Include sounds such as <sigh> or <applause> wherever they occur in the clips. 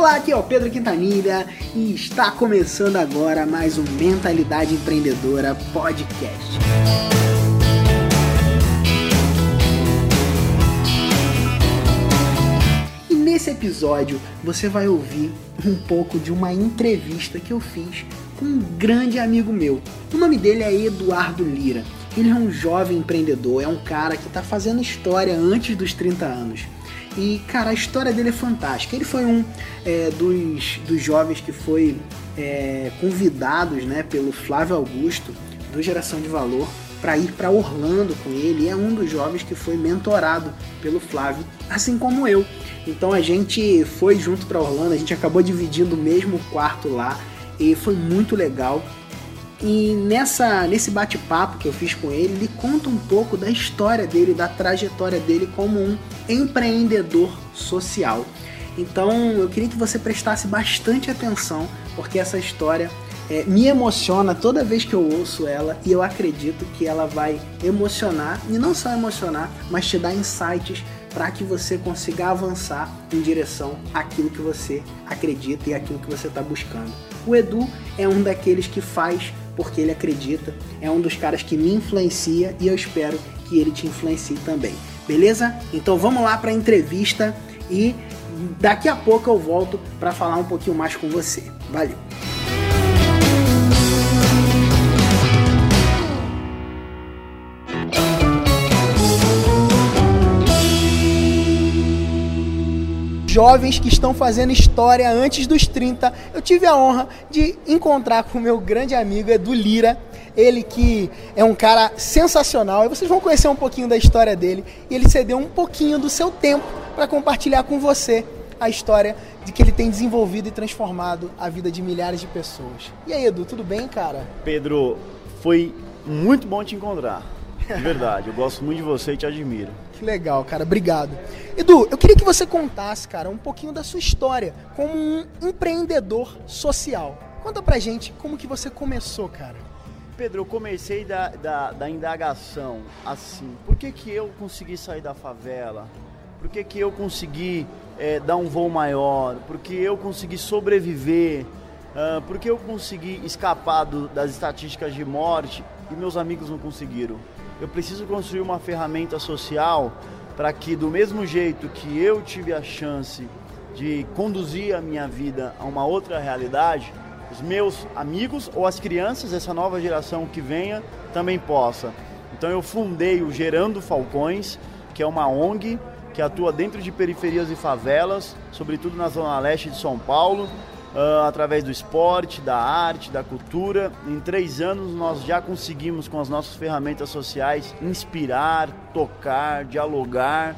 Olá, aqui é o Pedro Quintanilha e está começando agora mais um Mentalidade Empreendedora Podcast. E nesse episódio você vai ouvir um pouco de uma entrevista que eu fiz com um grande amigo meu. O nome dele é Eduardo Lira. Ele é um jovem empreendedor, é um cara que está fazendo história antes dos 30 anos. E, cara, a história dele é fantástica. Ele foi um é, dos, dos jovens que foi é, convidados né, pelo Flávio Augusto, do Geração de Valor, para ir para Orlando com ele. E é um dos jovens que foi mentorado pelo Flávio, assim como eu. Então a gente foi junto para Orlando, a gente acabou dividindo o mesmo quarto lá e foi muito legal. E nessa, nesse bate-papo que eu fiz com ele, ele conta um pouco da história dele, da trajetória dele como um empreendedor social. Então eu queria que você prestasse bastante atenção, porque essa história é, me emociona toda vez que eu ouço ela e eu acredito que ela vai emocionar, e não só emocionar, mas te dar insights para que você consiga avançar em direção àquilo que você acredita e àquilo que você está buscando. O Edu é um daqueles que faz porque ele acredita, é um dos caras que me influencia e eu espero que ele te influencie também. Beleza? Então vamos lá para a entrevista e daqui a pouco eu volto para falar um pouquinho mais com você. Valeu! Jovens que estão fazendo história antes dos 30. Eu tive a honra de encontrar com o meu grande amigo Edu Lira, ele que é um cara sensacional, e vocês vão conhecer um pouquinho da história dele, e ele cedeu um pouquinho do seu tempo para compartilhar com você a história de que ele tem desenvolvido e transformado a vida de milhares de pessoas. E aí, Edu, tudo bem, cara? Pedro, foi muito bom te encontrar. De verdade, eu gosto muito de você e te admiro. Que legal, cara. Obrigado. Edu, eu queria que você contasse, cara, um pouquinho da sua história como um empreendedor social. Conta pra gente como que você começou, cara. Pedro, eu comecei da, da, da indagação assim. Por que, que eu consegui sair da favela? Por que, que eu consegui é, dar um voo maior? Por que eu consegui sobreviver? Uh, por que eu consegui escapar do, das estatísticas de morte e meus amigos não conseguiram? Eu preciso construir uma ferramenta social para que, do mesmo jeito que eu tive a chance de conduzir a minha vida a uma outra realidade, os meus amigos ou as crianças, essa nova geração que venha, também possa. Então eu fundei o Gerando Falcões, que é uma ONG que atua dentro de periferias e favelas, sobretudo na zona leste de São Paulo, uh, através do esporte, da arte, da cultura. Em três anos nós já conseguimos, com as nossas ferramentas sociais, inspirar, tocar, dialogar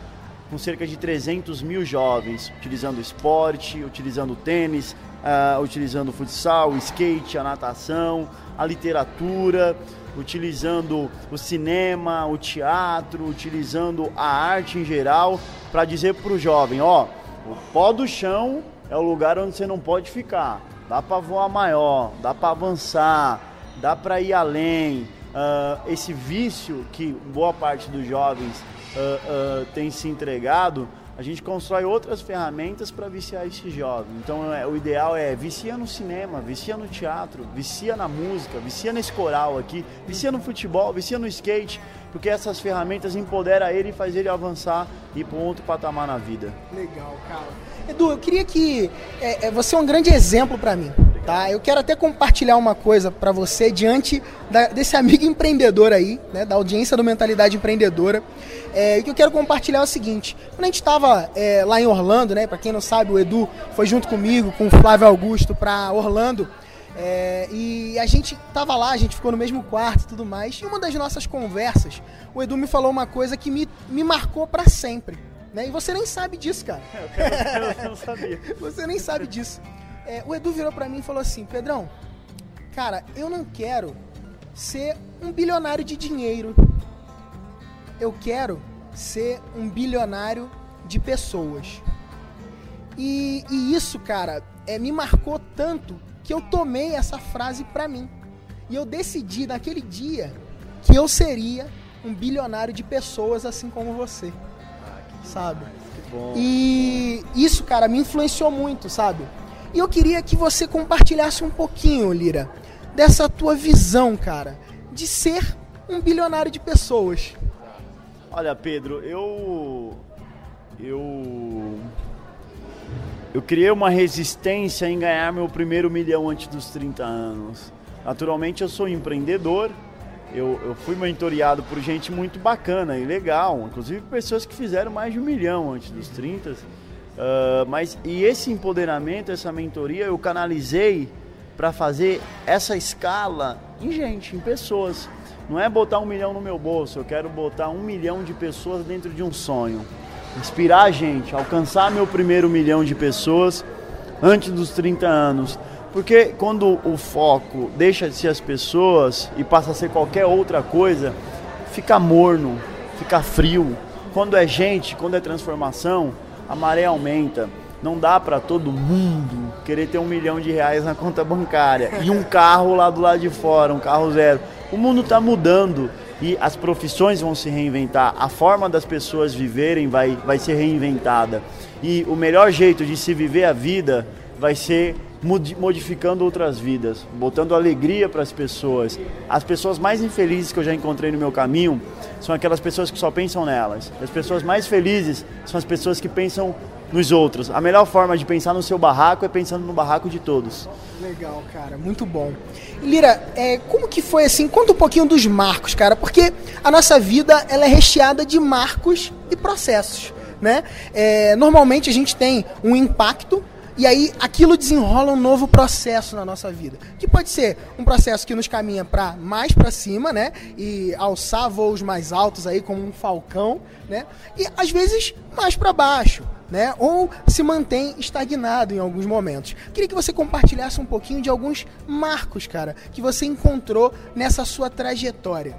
com cerca de 300 mil jovens, utilizando esporte, utilizando tênis, uh, utilizando futsal, skate, a natação, a literatura, utilizando o cinema, o teatro, utilizando a arte em geral, para dizer para o jovem, ó, o pó do chão é o lugar onde você não pode ficar. Dá para voar maior, dá para avançar, dá para ir além. Uh, esse vício que boa parte dos jovens uh, uh, tem se entregado, a gente constrói outras ferramentas para viciar esse jovem. Então é, o ideal é vicia no cinema, vicia no teatro, vicia na música, vicia nesse coral aqui, vicia no futebol, vicia no skate, porque essas ferramentas empoderam ele e faz ele avançar e ir para um outro patamar na vida. Legal, cara. Edu, eu queria que é, é você é um grande exemplo para mim, tá? Eu quero até compartilhar uma coisa para você diante da, desse amigo empreendedor aí, né, da audiência do Mentalidade Empreendedora. É, o que eu quero compartilhar é o seguinte: quando a gente estava é, lá em Orlando, né? Para quem não sabe, o Edu foi junto comigo, com o Flávio Augusto, para Orlando. É, e a gente tava lá, a gente ficou no mesmo quarto e tudo mais. E uma das nossas conversas, o Edu me falou uma coisa que me, me marcou para sempre. Né? E você nem sabe disso, cara. <laughs> Eu, não sabia. <laughs> você nem sabe disso. É, o Edu virou para mim e falou assim: Pedrão, cara, eu não quero ser um bilionário de dinheiro. Eu quero ser um bilionário de pessoas. E, e isso, cara, é, me marcou tanto que eu tomei essa frase para mim. E eu decidi naquele dia que eu seria um bilionário de pessoas assim como você. sabe? Que bom. E isso, cara, me influenciou muito, sabe? E eu queria que você compartilhasse um pouquinho, Lira, dessa tua visão, cara, de ser um bilionário de pessoas. Olha, Pedro, eu eu eu criei uma resistência em ganhar meu primeiro milhão antes dos 30 anos. Naturalmente eu sou empreendedor, eu, eu fui mentoreado por gente muito bacana e legal, inclusive pessoas que fizeram mais de um milhão antes dos 30. Uh, ah, mas e esse empoderamento, essa mentoria, eu canalizei para fazer essa escala em gente, em pessoas. Não é botar um milhão no meu bolso, eu quero botar um milhão de pessoas dentro de um sonho. Inspirar a gente, alcançar meu primeiro milhão de pessoas antes dos 30 anos. Porque quando o foco deixa de ser as pessoas e passa a ser qualquer outra coisa, fica morno, fica frio. Quando é gente, quando é transformação, a maré aumenta. Não dá para todo mundo querer ter um milhão de reais na conta bancária e um carro lá do lado de fora, um carro zero. O mundo está mudando e as profissões vão se reinventar, a forma das pessoas viverem vai, vai ser reinventada. E o melhor jeito de se viver a vida vai ser modificando outras vidas, botando alegria para as pessoas. As pessoas mais infelizes que eu já encontrei no meu caminho são aquelas pessoas que só pensam nelas. As pessoas mais felizes são as pessoas que pensam nos outros. A melhor forma de pensar no seu barraco é pensando no barraco de todos. Legal, cara, muito bom. Lira, é, como que foi assim? Conta um pouquinho dos marcos, cara, porque a nossa vida ela é recheada de marcos e processos, né? É, normalmente a gente tem um impacto e aí aquilo desenrola um novo processo na nossa vida. Que pode ser um processo que nos caminha para mais para cima, né? E alçar voos mais altos aí como um falcão, né? E às vezes mais para baixo, né? Ou se mantém estagnado em alguns momentos. Queria que você compartilhasse um pouquinho de alguns marcos, cara, que você encontrou nessa sua trajetória.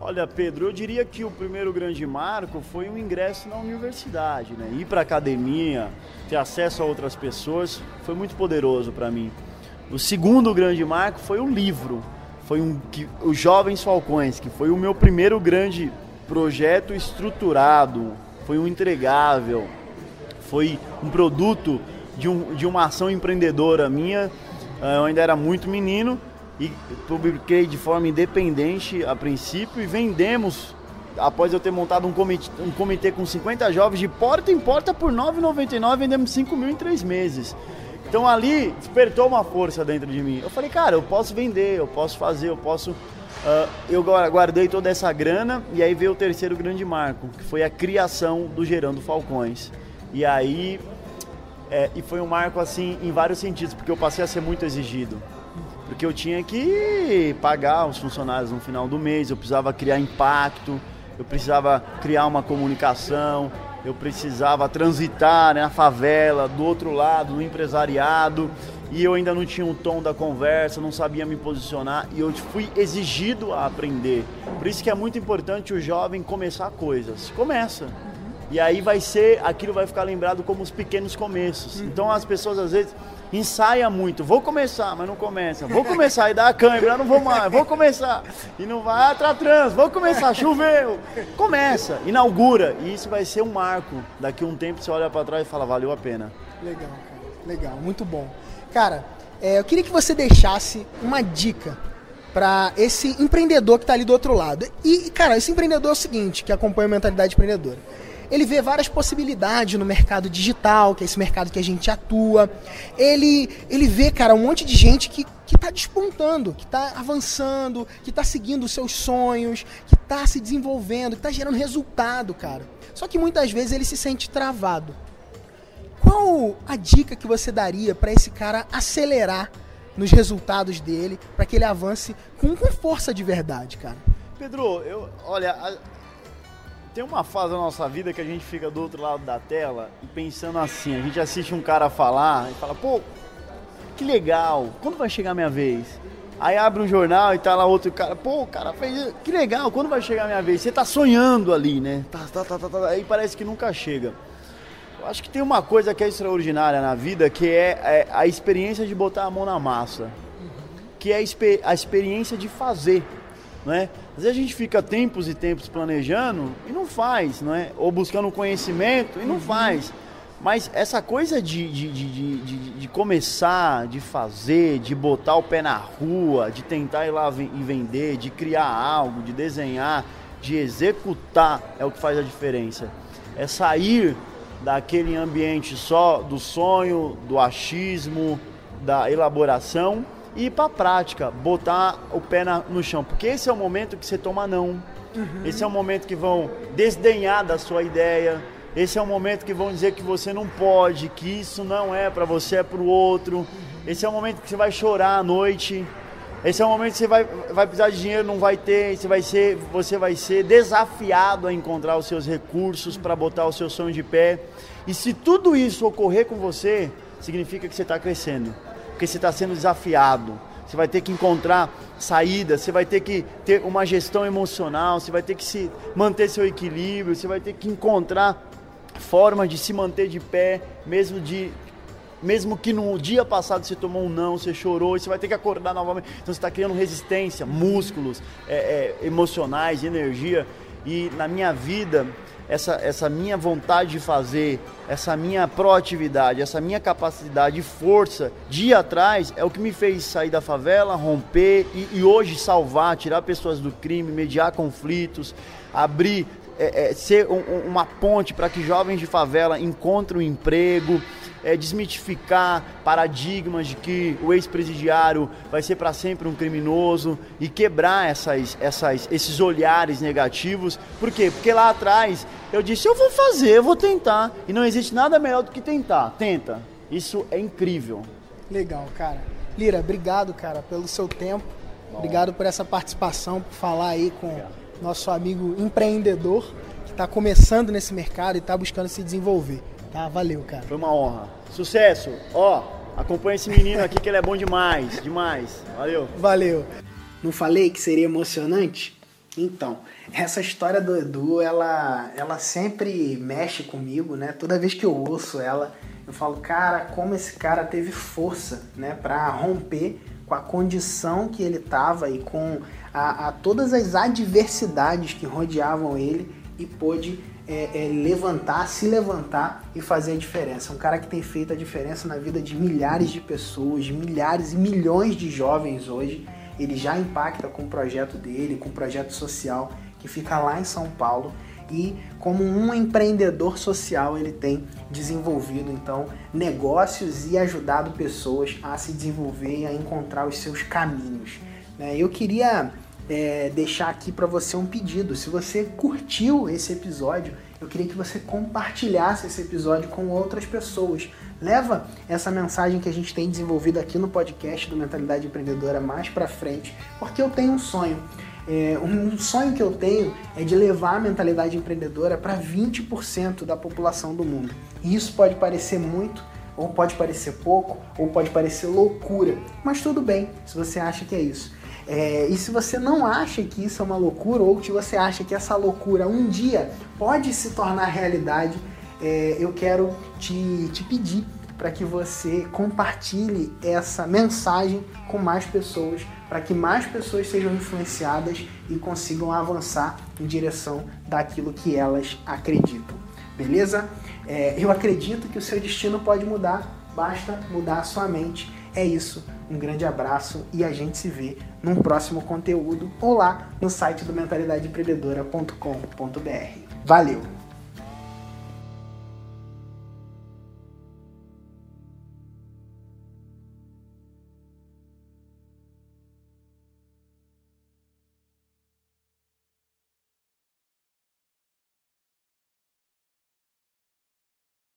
Olha, Pedro, eu diria que o primeiro grande marco foi o ingresso na universidade, né? Ir para academia, ter acesso a outras pessoas, foi muito poderoso para mim. O segundo grande marco foi o livro, foi um que os Jovens Falcões, que foi o meu primeiro grande projeto estruturado, foi um entregável, foi um produto de, um, de uma ação empreendedora minha. Eh, eu ainda era muito menino e publiquei de forma independente a princípio e vendemos, após eu ter montado um comitê, um comitê com 50 jovens, de porta em porta por R$ 9,99, vendemos 5 mil em 3 meses. Então ali despertou uma força dentro de mim. Eu falei, cara, eu posso vender, eu posso fazer, eu posso. Uh, eu guardei toda essa grana e aí veio o terceiro grande marco, que foi a criação do Gerando Falcões. E aí. É, e foi um marco assim em vários sentidos, porque eu passei a ser muito exigido porque eu tinha que pagar os funcionários no final do mês, eu precisava criar impacto, eu precisava criar uma comunicação, eu precisava transitar né, na favela, do outro lado, no empresariado, e eu ainda não tinha um tom da conversa, não sabia me posicionar, e eu fui exigido a aprender. Por isso que é muito importante o jovem começar coisas. Começa. E aí vai ser, aquilo vai ficar lembrado como os pequenos começos. Então as pessoas às vezes ensaia muito. Vou começar, mas não começa. Vou começar e dá a câimbra, não vou mais. Vou começar e não vai, ah, trans. Vou começar, choveu. Começa, inaugura e isso vai ser um marco. Daqui a um tempo você olha para trás e fala, valeu a pena. Legal, cara. Legal, muito bom. Cara, é, eu queria que você deixasse uma dica para esse empreendedor que está ali do outro lado. E, cara, esse empreendedor é o seguinte, que acompanha a mentalidade empreendedora ele vê várias possibilidades no mercado digital, que é esse mercado que a gente atua. Ele, ele vê, cara, um monte de gente que que está despontando, que está avançando, que está seguindo os seus sonhos, que está se desenvolvendo, que está gerando resultado, cara. Só que muitas vezes ele se sente travado. Qual a dica que você daria para esse cara acelerar nos resultados dele, para que ele avance com, com força de verdade, cara? Pedro, eu, olha, tem uma fase da nossa vida que a gente fica do outro lado da tela e pensando assim, a gente assiste um cara falar e fala, pô, que legal, quando vai chegar a minha vez? Aí abre um jornal e tá lá outro cara, pô, o cara fez, que legal, quando vai chegar a minha vez? Você tá sonhando ali, né? Tá, tá, tá, tá, tá, aí parece que nunca chega. Eu acho que tem uma coisa que é extraordinária na vida, que é, é a experiência de botar a mão na massa, que é a experiência de fazer, né? Às vezes a gente fica tempos e tempos planejando e não faz, não é? Ou buscando conhecimento e não faz. Mas essa coisa de, de, de, de, de começar, de fazer, de botar o pé na rua, de tentar ir lá e vender, de criar algo, de desenhar, de executar, é o que faz a diferença. É sair daquele ambiente só do sonho, do achismo, da elaboração e ir para a prática, botar o pé na, no chão. Porque esse é o momento que você toma não. Uhum. Esse é o momento que vão desdenhar da sua ideia esse é o momento que vão dizer que você não pode, que isso não é para você, é para o outro. Esse é o momento que você vai chorar à noite. Esse é o momento que você vai, vai precisar de dinheiro, não vai ter. Você vai ser, você vai ser desafiado a encontrar os seus recursos para botar o seu sonho de pé. E se tudo isso ocorrer com você, significa que você está crescendo, porque você está sendo desafiado. Você vai ter que encontrar saída, você vai ter que ter uma gestão emocional, você vai ter que se manter seu equilíbrio, você vai ter que encontrar forma de se manter de pé, mesmo de mesmo que no dia passado você tomou um não, você chorou, você vai ter que acordar novamente. Então você está criando resistência, músculos, é, é, emocionais, energia. E na minha vida, essa, essa minha vontade de fazer, essa minha proatividade, essa minha capacidade e força de ir atrás é o que me fez sair da favela, romper e, e hoje salvar, tirar pessoas do crime, mediar conflitos, abrir é, é, ser um, uma ponte para que jovens de favela encontrem um emprego, é, desmitificar paradigmas de que o ex-presidiário vai ser para sempre um criminoso e quebrar essas, essas, esses olhares negativos. Por quê? Porque lá atrás eu disse: eu vou fazer, eu vou tentar. E não existe nada melhor do que tentar. Tenta. Isso é incrível. Legal, cara. Lira, obrigado, cara, pelo seu tempo. Bom. Obrigado por essa participação, por falar aí com. Obrigado nosso amigo empreendedor que está começando nesse mercado e está buscando se desenvolver. Tá? Valeu, cara. Foi uma honra. Sucesso. Ó, acompanha esse menino aqui que ele é bom demais, demais. Valeu. Valeu. Não falei que seria emocionante? Então, essa história do Edu, ela, ela sempre mexe comigo, né? Toda vez que eu ouço ela, eu falo, cara, como esse cara teve força, né, para romper com a condição que ele tava e com a, a todas as adversidades que rodeavam ele e pôde é, é, levantar, se levantar e fazer a diferença. Um cara que tem feito a diferença na vida de milhares de pessoas, de milhares e milhões de jovens hoje. Ele já impacta com o projeto dele, com o projeto social que fica lá em São Paulo e como um empreendedor social ele tem desenvolvido então negócios e ajudado pessoas a se desenvolver e a encontrar os seus caminhos. Né? Eu queria é, deixar aqui para você um pedido. Se você curtiu esse episódio, eu queria que você compartilhasse esse episódio com outras pessoas. Leva essa mensagem que a gente tem desenvolvido aqui no podcast do Mentalidade Empreendedora mais para frente, porque eu tenho um sonho. É, um sonho que eu tenho é de levar a mentalidade empreendedora para 20% da população do mundo. E isso pode parecer muito, ou pode parecer pouco, ou pode parecer loucura, mas tudo bem se você acha que é isso. É, e se você não acha que isso é uma loucura, ou se você acha que essa loucura um dia pode se tornar realidade, é, eu quero te, te pedir para que você compartilhe essa mensagem com mais pessoas, para que mais pessoas sejam influenciadas e consigam avançar em direção daquilo que elas acreditam. Beleza? É, eu acredito que o seu destino pode mudar, basta mudar a sua mente. É isso. Um grande abraço e a gente se vê num próximo conteúdo ou lá no site do mentalidadeempreendedora.com.br. Valeu!